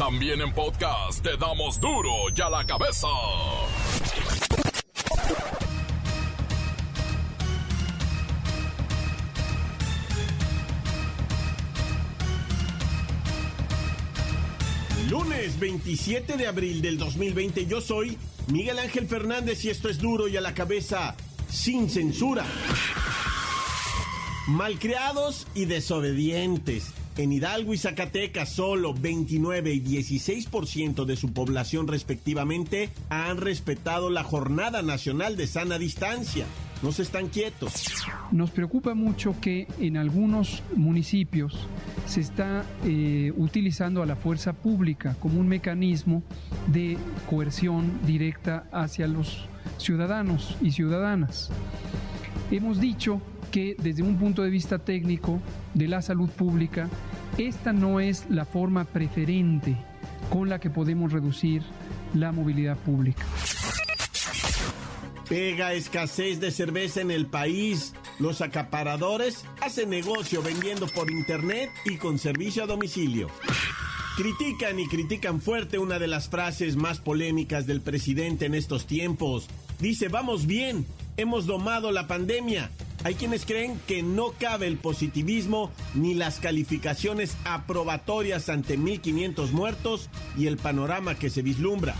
También en podcast te damos duro y a la cabeza. Lunes 27 de abril del 2020 yo soy Miguel Ángel Fernández y esto es duro y a la cabeza sin censura. Malcriados y desobedientes. En Hidalgo y Zacatecas solo 29 y 16% de su población respectivamente han respetado la Jornada Nacional de Sana Distancia. No se están quietos. Nos preocupa mucho que en algunos municipios se está eh, utilizando a la fuerza pública como un mecanismo de coerción directa hacia los ciudadanos y ciudadanas. Hemos dicho que desde un punto de vista técnico de la salud pública, esta no es la forma preferente con la que podemos reducir la movilidad pública. Pega escasez de cerveza en el país. Los acaparadores hacen negocio vendiendo por internet y con servicio a domicilio. Critican y critican fuerte una de las frases más polémicas del presidente en estos tiempos. Dice, vamos bien, hemos domado la pandemia. Hay quienes creen que no cabe el positivismo ni las calificaciones aprobatorias ante 1.500 muertos y el panorama que se vislumbra.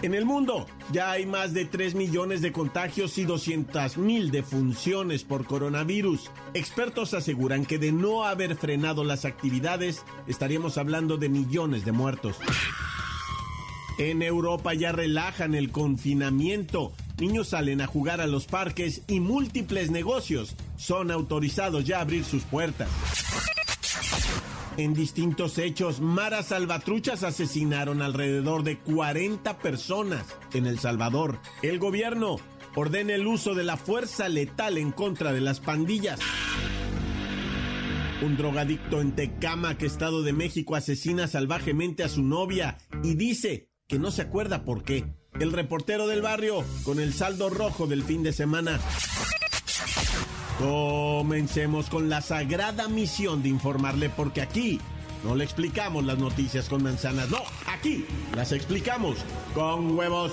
En el mundo ya hay más de 3 millones de contagios y 200 mil defunciones por coronavirus. Expertos aseguran que de no haber frenado las actividades estaríamos hablando de millones de muertos. En Europa ya relajan el confinamiento. Niños salen a jugar a los parques y múltiples negocios son autorizados ya a abrir sus puertas. En distintos hechos, maras salvatruchas asesinaron alrededor de 40 personas en El Salvador. El gobierno ordena el uso de la fuerza letal en contra de las pandillas. Un drogadicto en Tecamac, Estado de México, asesina salvajemente a su novia y dice que no se acuerda por qué. El reportero del barrio con el saldo rojo del fin de semana. Comencemos con la sagrada misión de informarle porque aquí no le explicamos las noticias con manzanas, no, aquí las explicamos con huevos.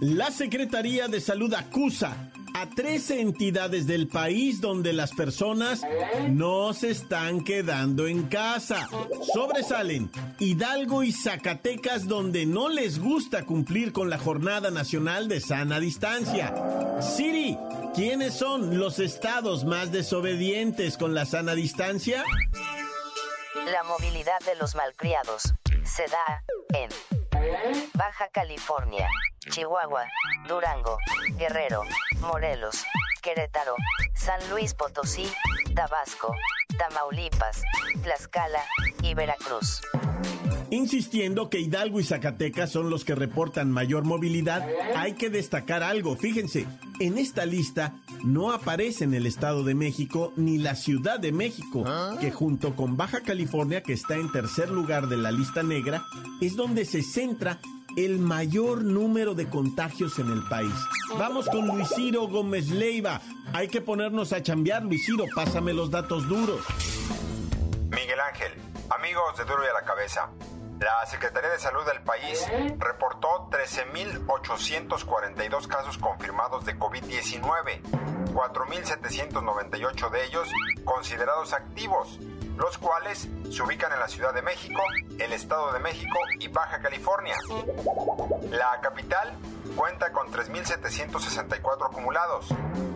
La Secretaría de Salud acusa a 13 entidades del país donde las personas no se están quedando en casa. Sobresalen Hidalgo y Zacatecas donde no les gusta cumplir con la Jornada Nacional de Sana Distancia. Siri, ¿quiénes son los estados más desobedientes con la sana distancia? La movilidad de los malcriados se da en Baja California, Chihuahua, Durango, Guerrero, Morelos, Querétaro, San Luis Potosí, Tabasco, Tamaulipas, Tlaxcala y Veracruz. Insistiendo que Hidalgo y Zacatecas son los que reportan mayor movilidad, hay que destacar algo. Fíjense, en esta lista no aparecen el Estado de México ni la Ciudad de México, que junto con Baja California, que está en tercer lugar de la lista negra, es donde se centra el mayor número de contagios en el país. Vamos con Luis Ciro Gómez Leiva. Hay que ponernos a chambear, Luis Ciro, pásame los datos duros. Miguel Ángel, amigos de Duro y a la Cabeza. La Secretaría de Salud del país reportó 13.842 casos confirmados de COVID-19, 4.798 de ellos considerados activos, los cuales se ubican en la Ciudad de México, el Estado de México y Baja California. La capital cuenta con 3.764 acumulados.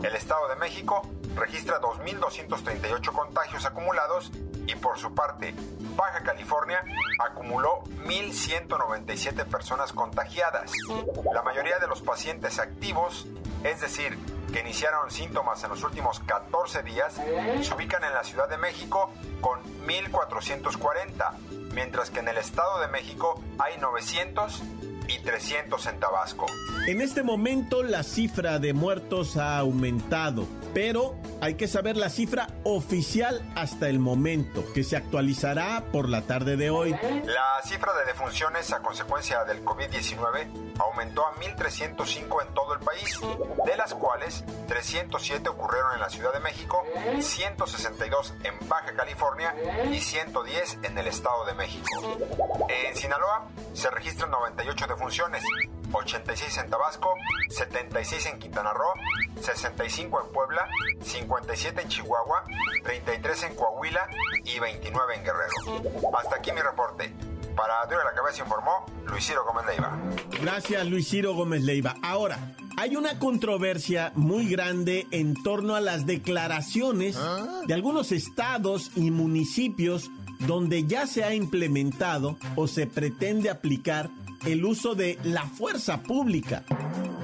El Estado de México registra 2.238 contagios acumulados y por su parte, Baja California acumuló 1.197 personas contagiadas. La mayoría de los pacientes activos, es decir, que iniciaron síntomas en los últimos 14 días, se ubican en la Ciudad de México con 1.440, mientras que en el Estado de México hay 900 y 300 en Tabasco. En este momento la cifra de muertos ha aumentado, pero hay que saber la cifra oficial hasta el momento, que se actualizará por la tarde de hoy. La cifra de defunciones a consecuencia del COVID-19 aumentó a 1.305 en todo el país, de las cuales 307 ocurrieron en la Ciudad de México, 162 en Baja California y 110 en el Estado de México. En Sinaloa se registran 98 defunciones, 86 en Tabasco, 76 en Quintana Roo, 65 en Puebla, 57 en Chihuahua, 33 en Coahuila y 29 en Guerrero. Hasta aquí mi reporte. Para Duro de la Cabeza informó Luis Ciro Gómez Leiva. Gracias, Luis Ciro Gómez Leiva. Ahora, hay una controversia muy grande en torno a las declaraciones de algunos estados y municipios donde ya se ha implementado o se pretende aplicar el uso de la fuerza pública,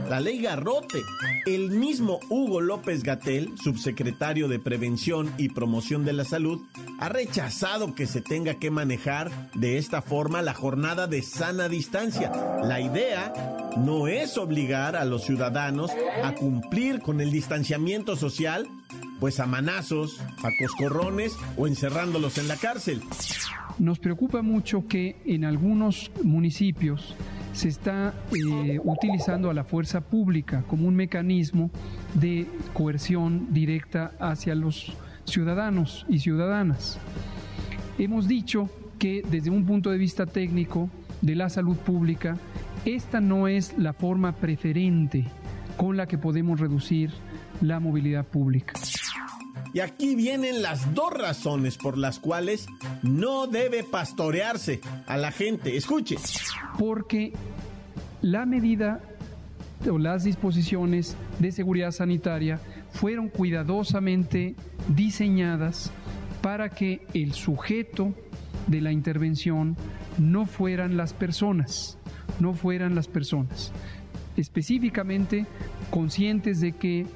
la ley Garrote. El mismo Hugo López Gatel, subsecretario de Prevención y Promoción de la Salud, ha rechazado que se tenga que manejar de esta forma la jornada de sana distancia. La idea no es obligar a los ciudadanos a cumplir con el distanciamiento social, pues a manazos, a coscorrones o encerrándolos en la cárcel. Nos preocupa mucho que en algunos municipios se está eh, utilizando a la fuerza pública como un mecanismo de coerción directa hacia los ciudadanos y ciudadanas. Hemos dicho que desde un punto de vista técnico de la salud pública, esta no es la forma preferente con la que podemos reducir la movilidad pública. Y aquí vienen las dos razones por las cuales no debe pastorearse a la gente. Escuche. Porque la medida o las disposiciones de seguridad sanitaria fueron cuidadosamente diseñadas para que el sujeto de la intervención no fueran las personas, no fueran las personas. Específicamente conscientes de que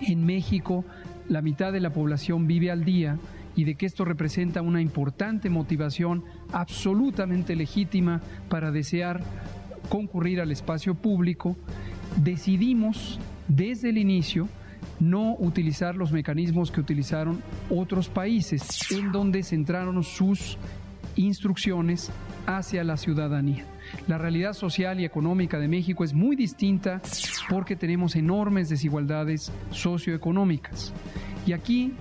en México la mitad de la población vive al día y de que esto representa una importante motivación absolutamente legítima para desear concurrir al espacio público, decidimos desde el inicio no utilizar los mecanismos que utilizaron otros países, en donde centraron sus instrucciones hacia la ciudadanía. La realidad social y económica de México es muy distinta porque tenemos enormes desigualdades socioeconómicas. Y aquí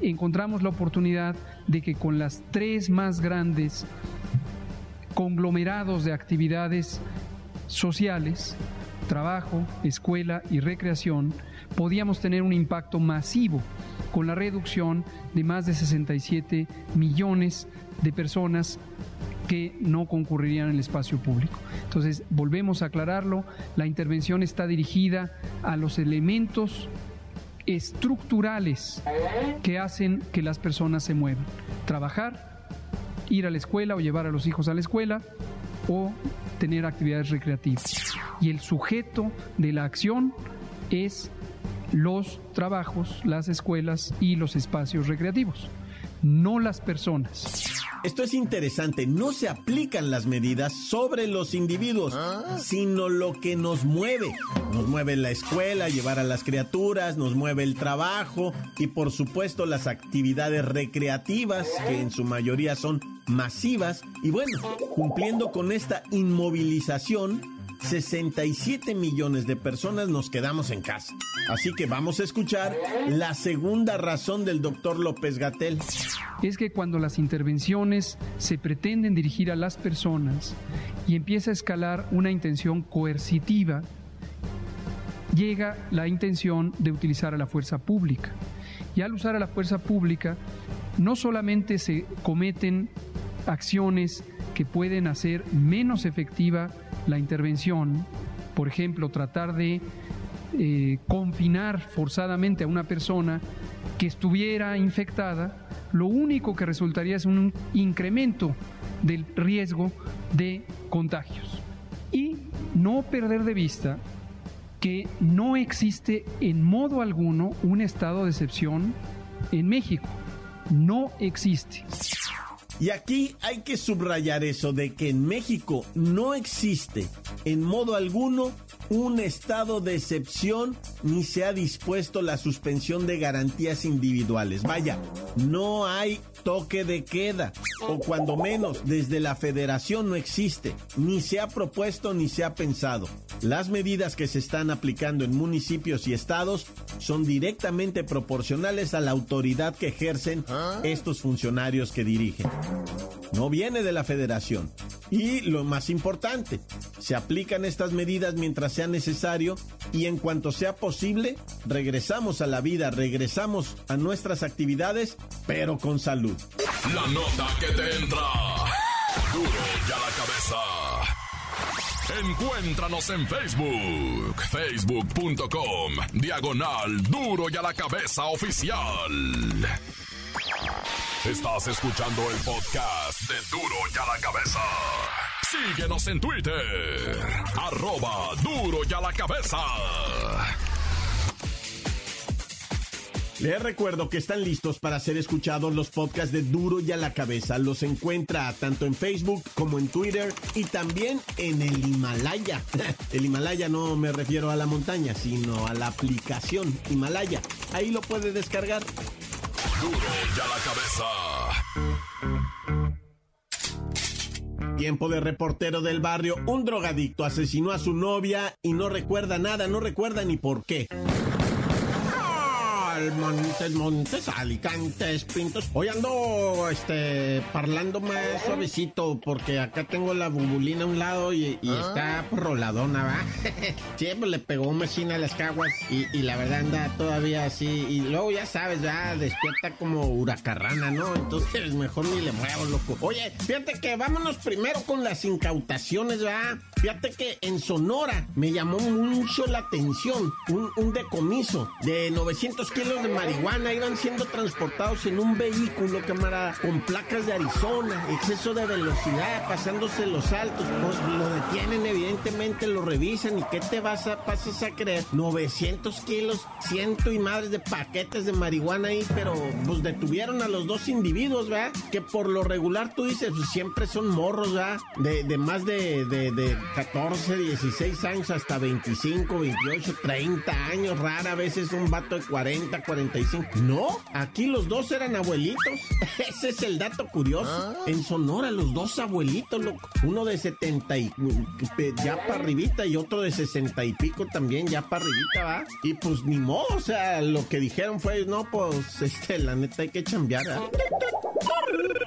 encontramos la oportunidad de que con las tres más grandes conglomerados de actividades sociales, trabajo, escuela y recreación, podíamos tener un impacto masivo con la reducción de más de 67 millones de personas que no concurrirían en el espacio público. Entonces, volvemos a aclararlo, la intervención está dirigida a los elementos estructurales que hacen que las personas se muevan. Trabajar, ir a la escuela o llevar a los hijos a la escuela o tener actividades recreativas. Y el sujeto de la acción es los trabajos, las escuelas y los espacios recreativos, no las personas. Esto es interesante, no se aplican las medidas sobre los individuos, sino lo que nos mueve. Nos mueve la escuela, llevar a las criaturas, nos mueve el trabajo y por supuesto las actividades recreativas, que en su mayoría son masivas. Y bueno, cumpliendo con esta inmovilización, 67 millones de personas nos quedamos en casa. Así que vamos a escuchar la segunda razón del doctor López Gatel. Es que cuando las intervenciones se pretenden dirigir a las personas y empieza a escalar una intención coercitiva, llega la intención de utilizar a la fuerza pública. Y al usar a la fuerza pública, no solamente se cometen acciones que pueden hacer menos efectiva la intervención, por ejemplo, tratar de eh, confinar forzadamente a una persona que estuviera infectada, lo único que resultaría es un incremento del riesgo de contagios. Y no perder de vista que no existe en modo alguno un estado de excepción en México. No existe. Y aquí hay que subrayar eso de que en México no existe en modo alguno un estado de excepción ni se ha dispuesto la suspensión de garantías individuales. Vaya, no hay toque de queda, o cuando menos desde la federación no existe, ni se ha propuesto ni se ha pensado. Las medidas que se están aplicando en municipios y estados son directamente proporcionales a la autoridad que ejercen estos funcionarios que dirigen. No viene de la federación. Y lo más importante, se aplican estas medidas mientras sea necesario y en cuanto sea posible, regresamos a la vida, regresamos a nuestras actividades, pero con salud. La nota que te entra. Duro ya la cabeza. Encuéntranos en Facebook, facebook.com, diagonal duro y a la cabeza oficial. Estás escuchando el podcast de duro y a la cabeza. Síguenos en Twitter, arroba duro y a la cabeza. Les recuerdo que están listos para ser escuchados los podcasts de Duro y a la cabeza. Los encuentra tanto en Facebook como en Twitter y también en el Himalaya. El Himalaya no me refiero a la montaña, sino a la aplicación Himalaya. Ahí lo puede descargar. Duro y a la cabeza. Tiempo de reportero del barrio. Un drogadicto asesinó a su novia y no recuerda nada, no recuerda ni por qué. Montes, Montes, Alicantes, Pintos. Hoy ando, este, parlando más suavecito porque acá tengo la bumbulina a un lado y, y Ah. está roladona, ¿va? Siempre le pegó un vecino a las caguas y, y la verdad anda todavía así. Y luego ya sabes, ya despierta como huracarrana, ¿no? Entonces mejor ni le muevo, loco. Oye, fíjate que vámonos primero con las incautaciones, ¿va? Fíjate que en Sonora me llamó mucho la atención un, un decomiso de 900 kilos de marihuana. Iban siendo transportados en un vehículo, camarada, con placas de Arizona, exceso de velocidad, pasándose los altos. Pues lo detienen, evidentemente, lo revisan. ¿Y qué te vas a, pasas a creer? 900 kilos, ciento y madres de paquetes de marihuana ahí, pero pues detuvieron a los dos individuos, ¿verdad? Que por lo regular tú dices, pues siempre son morros, ¿verdad? De, de más de, de, de 14, 16 años hasta 25, 28, 30 años, rara vez es un vato de 40, 45. No, aquí los dos eran abuelitos. Ese es el dato curioso. En Sonora, los dos abuelitos, loco. Uno de 70 y ya para arribita y otro de 60 y pico también ya para arribita, ¿va? Y pues ni modo, o sea, lo que dijeron fue, no, pues, este, la neta hay que chambear.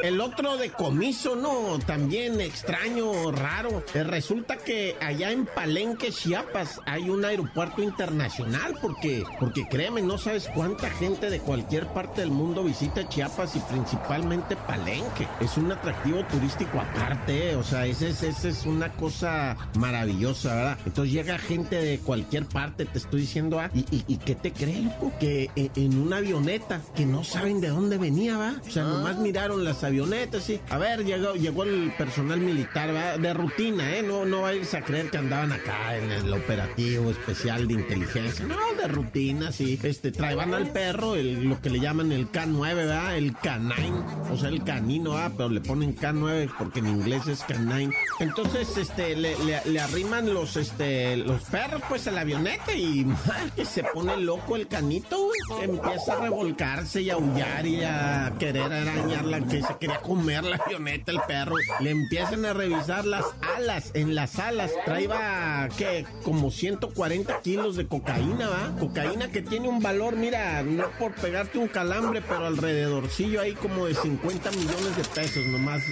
El otro decomiso, no, también extraño, raro. Eh, resulta que allá en Palenque, Chiapas, hay un aeropuerto internacional, porque, porque créeme, no sabes cuánta gente de cualquier parte del mundo visita Chiapas y principalmente Palenque. Es un atractivo turístico aparte, eh, o sea, esa es, esa es una cosa maravillosa, ¿verdad? Entonces llega gente de cualquier parte, te estoy diciendo, ah, y, y, y ¿qué te crees, loco? Que en, en una avioneta, que no saben de dónde venía, ¿va? O sea, nomás miraron las avionetas, sí. A ver, llegó, llegó el personal militar, ¿va? De rutina, ¿eh? No, no vayas a creer que andaban acá en el operativo especial de inteligencia. No, de rutina, sí. Este, traían al perro, el- lo que le llaman el K9, ¿verdad? El canine, o sea, el canino, ¿ah? Pero le ponen K9 porque en inglés es canine. Entonces, este, le, arriman los, este, los perros, pues, a la avioneta y, ¡ay, que se pone loco el canito, güey. Empieza a revolcarse y a aullar y a querer arañar la que se quería comer la avioneta, el perro. Le empiezan a revisar las alas. En las alas traía, que Como 140 kilos de cocaína, ¿va? Cocaína que tiene un valor, mira, no por pegarte un calambre, pero alrededorcillo ahí como de 50 millones de pesos nomás.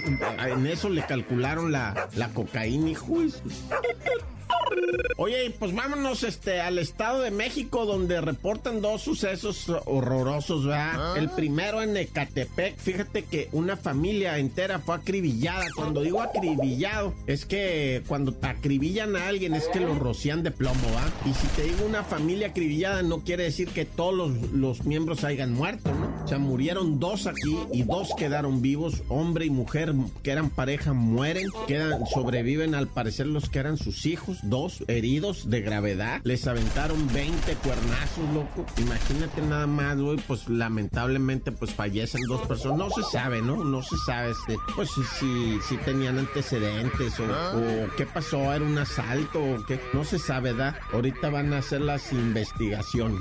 En eso le calcularon la, la cocaína juicio. Oye, pues vámonos este al Estado de México donde reportan dos sucesos horrorosos, ¿verdad? El primero en Ecatepec, fíjate que una familia entera fue acribillada. Cuando digo acribillado, es que cuando te acribillan a alguien es que lo rocían de plomo, ¿va? Y si te digo una familia acribillada no quiere decir que todos los, los miembros hayan muerto, ¿no? O sea, murieron dos aquí y dos quedaron vivos, hombre y mujer que eran pareja mueren, quedan, sobreviven al parecer los que eran sus hijos, dos dos heridos de gravedad. Les aventaron 20 cuernazos, loco. Imagínate nada más, güey, pues lamentablemente pues fallecen dos personas. No se sabe, ¿no? No se sabe, este, pues si, si, tenían antecedentes o, o, qué pasó, era un asalto o qué. No se sabe, ¿verdad? Ahorita van a hacer las investigaciones.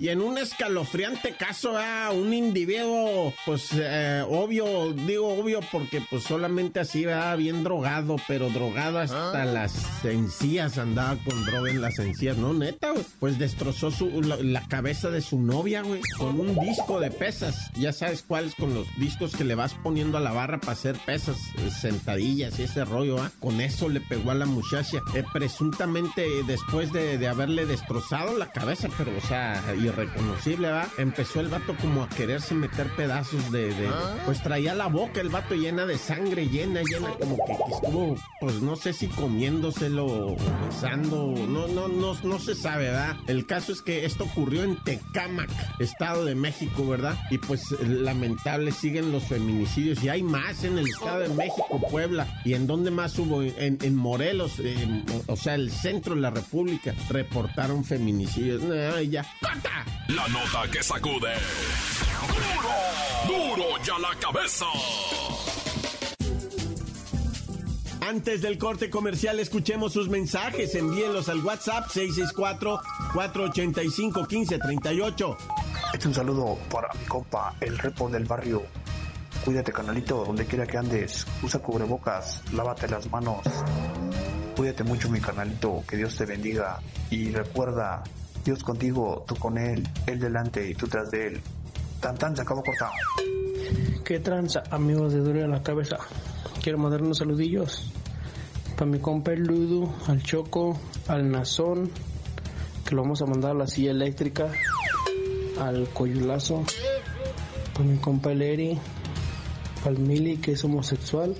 Y en un escalofriante caso a un individuo, pues eh, obvio, digo obvio porque pues solamente así va bien drogado, pero drogado hasta ah. las encías, andaba con droga en las encías, ¿no? Neta, Pues destrozó su, la, cabeza de su novia, güey, con un disco de pesas. Ya sabes cuáles con los discos que le vas poniendo a la barra para hacer pesas, eh, sentadillas y ese rollo, ¿ah? Con eso le pegó a la muchacha. Eh, presuntamente después de, de haberle destrozado la cabeza, pero o sea, irreconocible, ¿va? Empezó el vato como a quererse meter pedazos de, ah. Pues traía la boca el vato llena de sangre, llena, llena, como que, estuvo, pues no sé si comiéndoselo o besando, no, no, no, no se sabe, ¿verdad? El caso es que esto ocurrió en Tecámac, Estado de México, ¿verdad? Y pues lamentable siguen los feminicidios y hay más en el Estado de México, Puebla, y en dónde más hubo, en, en Morelos, o sea, el centro de la República, reportaron feminicidios. ya, ¡corta! La nota que sacude. ¡Duro! ¡Duro ya la cabeza! Antes del corte comercial, escuchemos sus mensajes. Envíenlos al WhatsApp 664-485-1538. Este es un saludo para mi compa, el repo del barrio. Cuídate, canalito, donde quiera que andes. Usa cubrebocas, lávate las manos. Cuídate mucho, mi canalito. Que Dios te bendiga. Y recuerda, Dios contigo, tú con él, él delante y tú tras de él. Tan tan se acabó cortado. ¿Qué tranza, amigos de Duro en la Cabeza? Quiero mandar unos saludillos para mi compa el Ludo, al Choco, al Nazón, que lo vamos a mandar a la silla eléctrica, al Coyulazo, para mi compa el Eri, para el Mili, que es homosexual,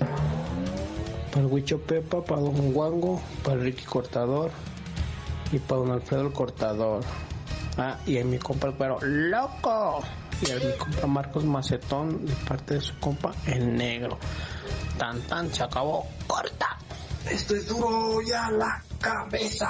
para el Huicho Pepa, para Don Wango, para el Ricky Cortador, y para don Alfredo el cortador. Ah, y a mi compa el cuero, loco. Y a mi compa Marcos Macetón, de parte de su compa el negro. Tan tan, se acabó, corta. Esto es duro ya la cabeza.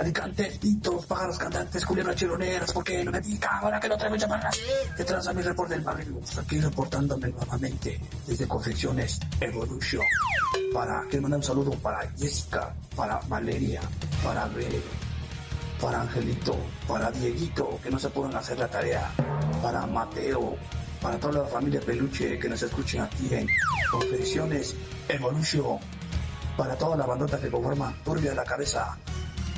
Alicantes, pitos, pájaros, cantantes, culebras chironeras, porque no me diga ahora que no traigo llamadas. Que transa mi report del barrio. Aquí reportándome nuevamente desde Confecciones Evolution. Para, quiero mandar un saludo para Jessica, para Valeria, para Bel, para Angelito, para Dieguito, que no se pueden hacer la tarea, para Mateo, para toda la familia Peluche que nos escuchen aquí en Confecciones Evolution, para toda la bandota que conforma Turbia la Cabeza,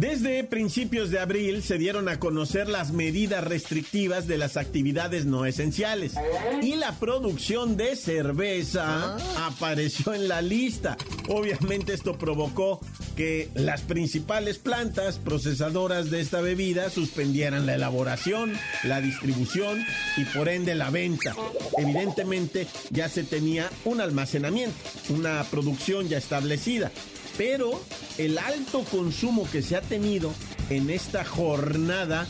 Desde principios de abril se dieron a conocer las medidas restrictivas de las actividades no esenciales y la producción de cerveza apareció en la lista. Obviamente esto provocó que las principales plantas procesadoras de esta bebida suspendieran la elaboración, la distribución y por ende la venta. Evidentemente ya se tenía un almacenamiento, una producción ya establecida pero el alto consumo que se ha tenido en esta jornada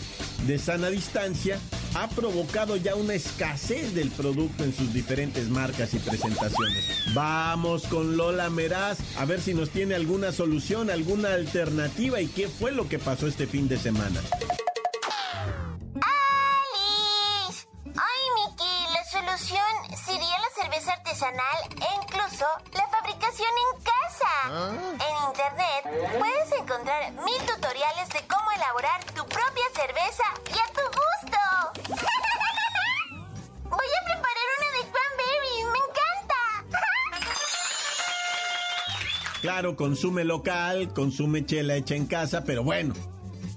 de sana distancia ha provocado ya una escasez del producto en sus diferentes marcas y presentaciones. Vamos con Lola Meraz a ver si nos tiene alguna solución, alguna alternativa y qué fue lo que pasó este fin de semana. Claro, consume local, consume chela hecha en casa, pero bueno,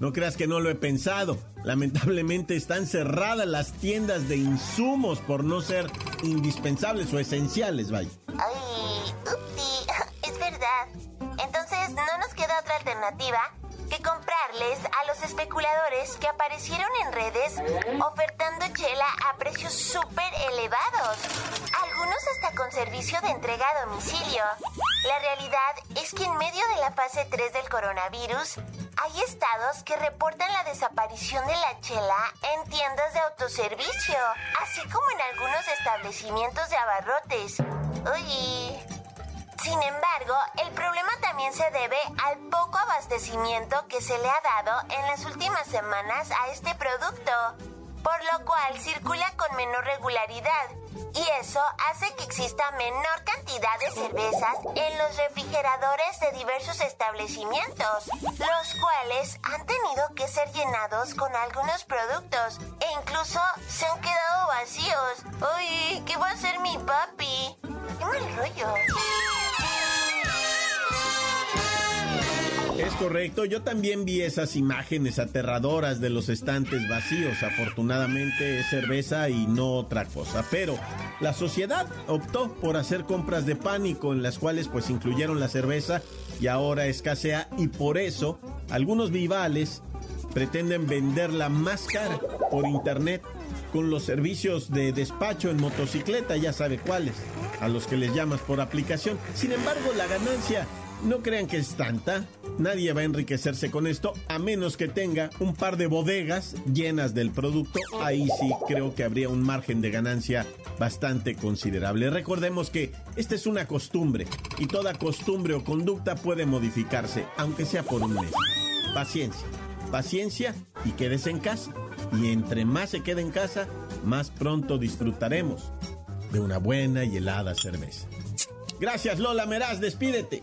no creas que no lo he pensado. Lamentablemente están cerradas las tiendas de insumos por no ser indispensables o esenciales, vaya. Ay, upsi. Entonces, no nos queda otra alternativa que comprarles a los especuladores que aparecieron en redes ofertando chela a precios súper elevados, algunos hasta con servicio de entrega a domicilio. La realidad es que en medio de la fase 3 del coronavirus, hay estados que reportan la desaparición de la chela en tiendas de autoservicio, así como en algunos establecimientos de abarrotes. Uy. Sin embargo, el problema también se debe al poco abastecimiento que se le ha dado en las últimas semanas a este producto, por lo cual circula con menor regularidad y eso hace que exista menor cantidad de cervezas en los refrigeradores de diversos establecimientos, los cuales han tenido que ser llenados con algunos productos e incluso se han quedado vacíos. ¡Uy! ¿Qué va a hacer mi papi? ¡Qué mal rollo! Correcto, yo también vi esas imágenes aterradoras de los estantes vacíos. Afortunadamente es cerveza y no otra cosa. Pero la sociedad optó por hacer compras de pánico en las cuales pues incluyeron la cerveza y ahora escasea y por eso algunos vivales pretenden venderla más cara por internet con los servicios de despacho en motocicleta, ya sabe cuáles, a los que les llamas por aplicación. Sin embargo, la ganancia no crean que es tanta. Nadie va a enriquecerse con esto a menos que tenga un par de bodegas llenas del producto. Ahí sí creo que habría un margen de ganancia bastante considerable. Recordemos que esta es una costumbre y toda costumbre o conducta puede modificarse, aunque sea por un mes. Paciencia, paciencia y quédese en casa. Y entre más se quede en casa, más pronto disfrutaremos de una buena y helada cerveza. Gracias Lola Meraz, despídete.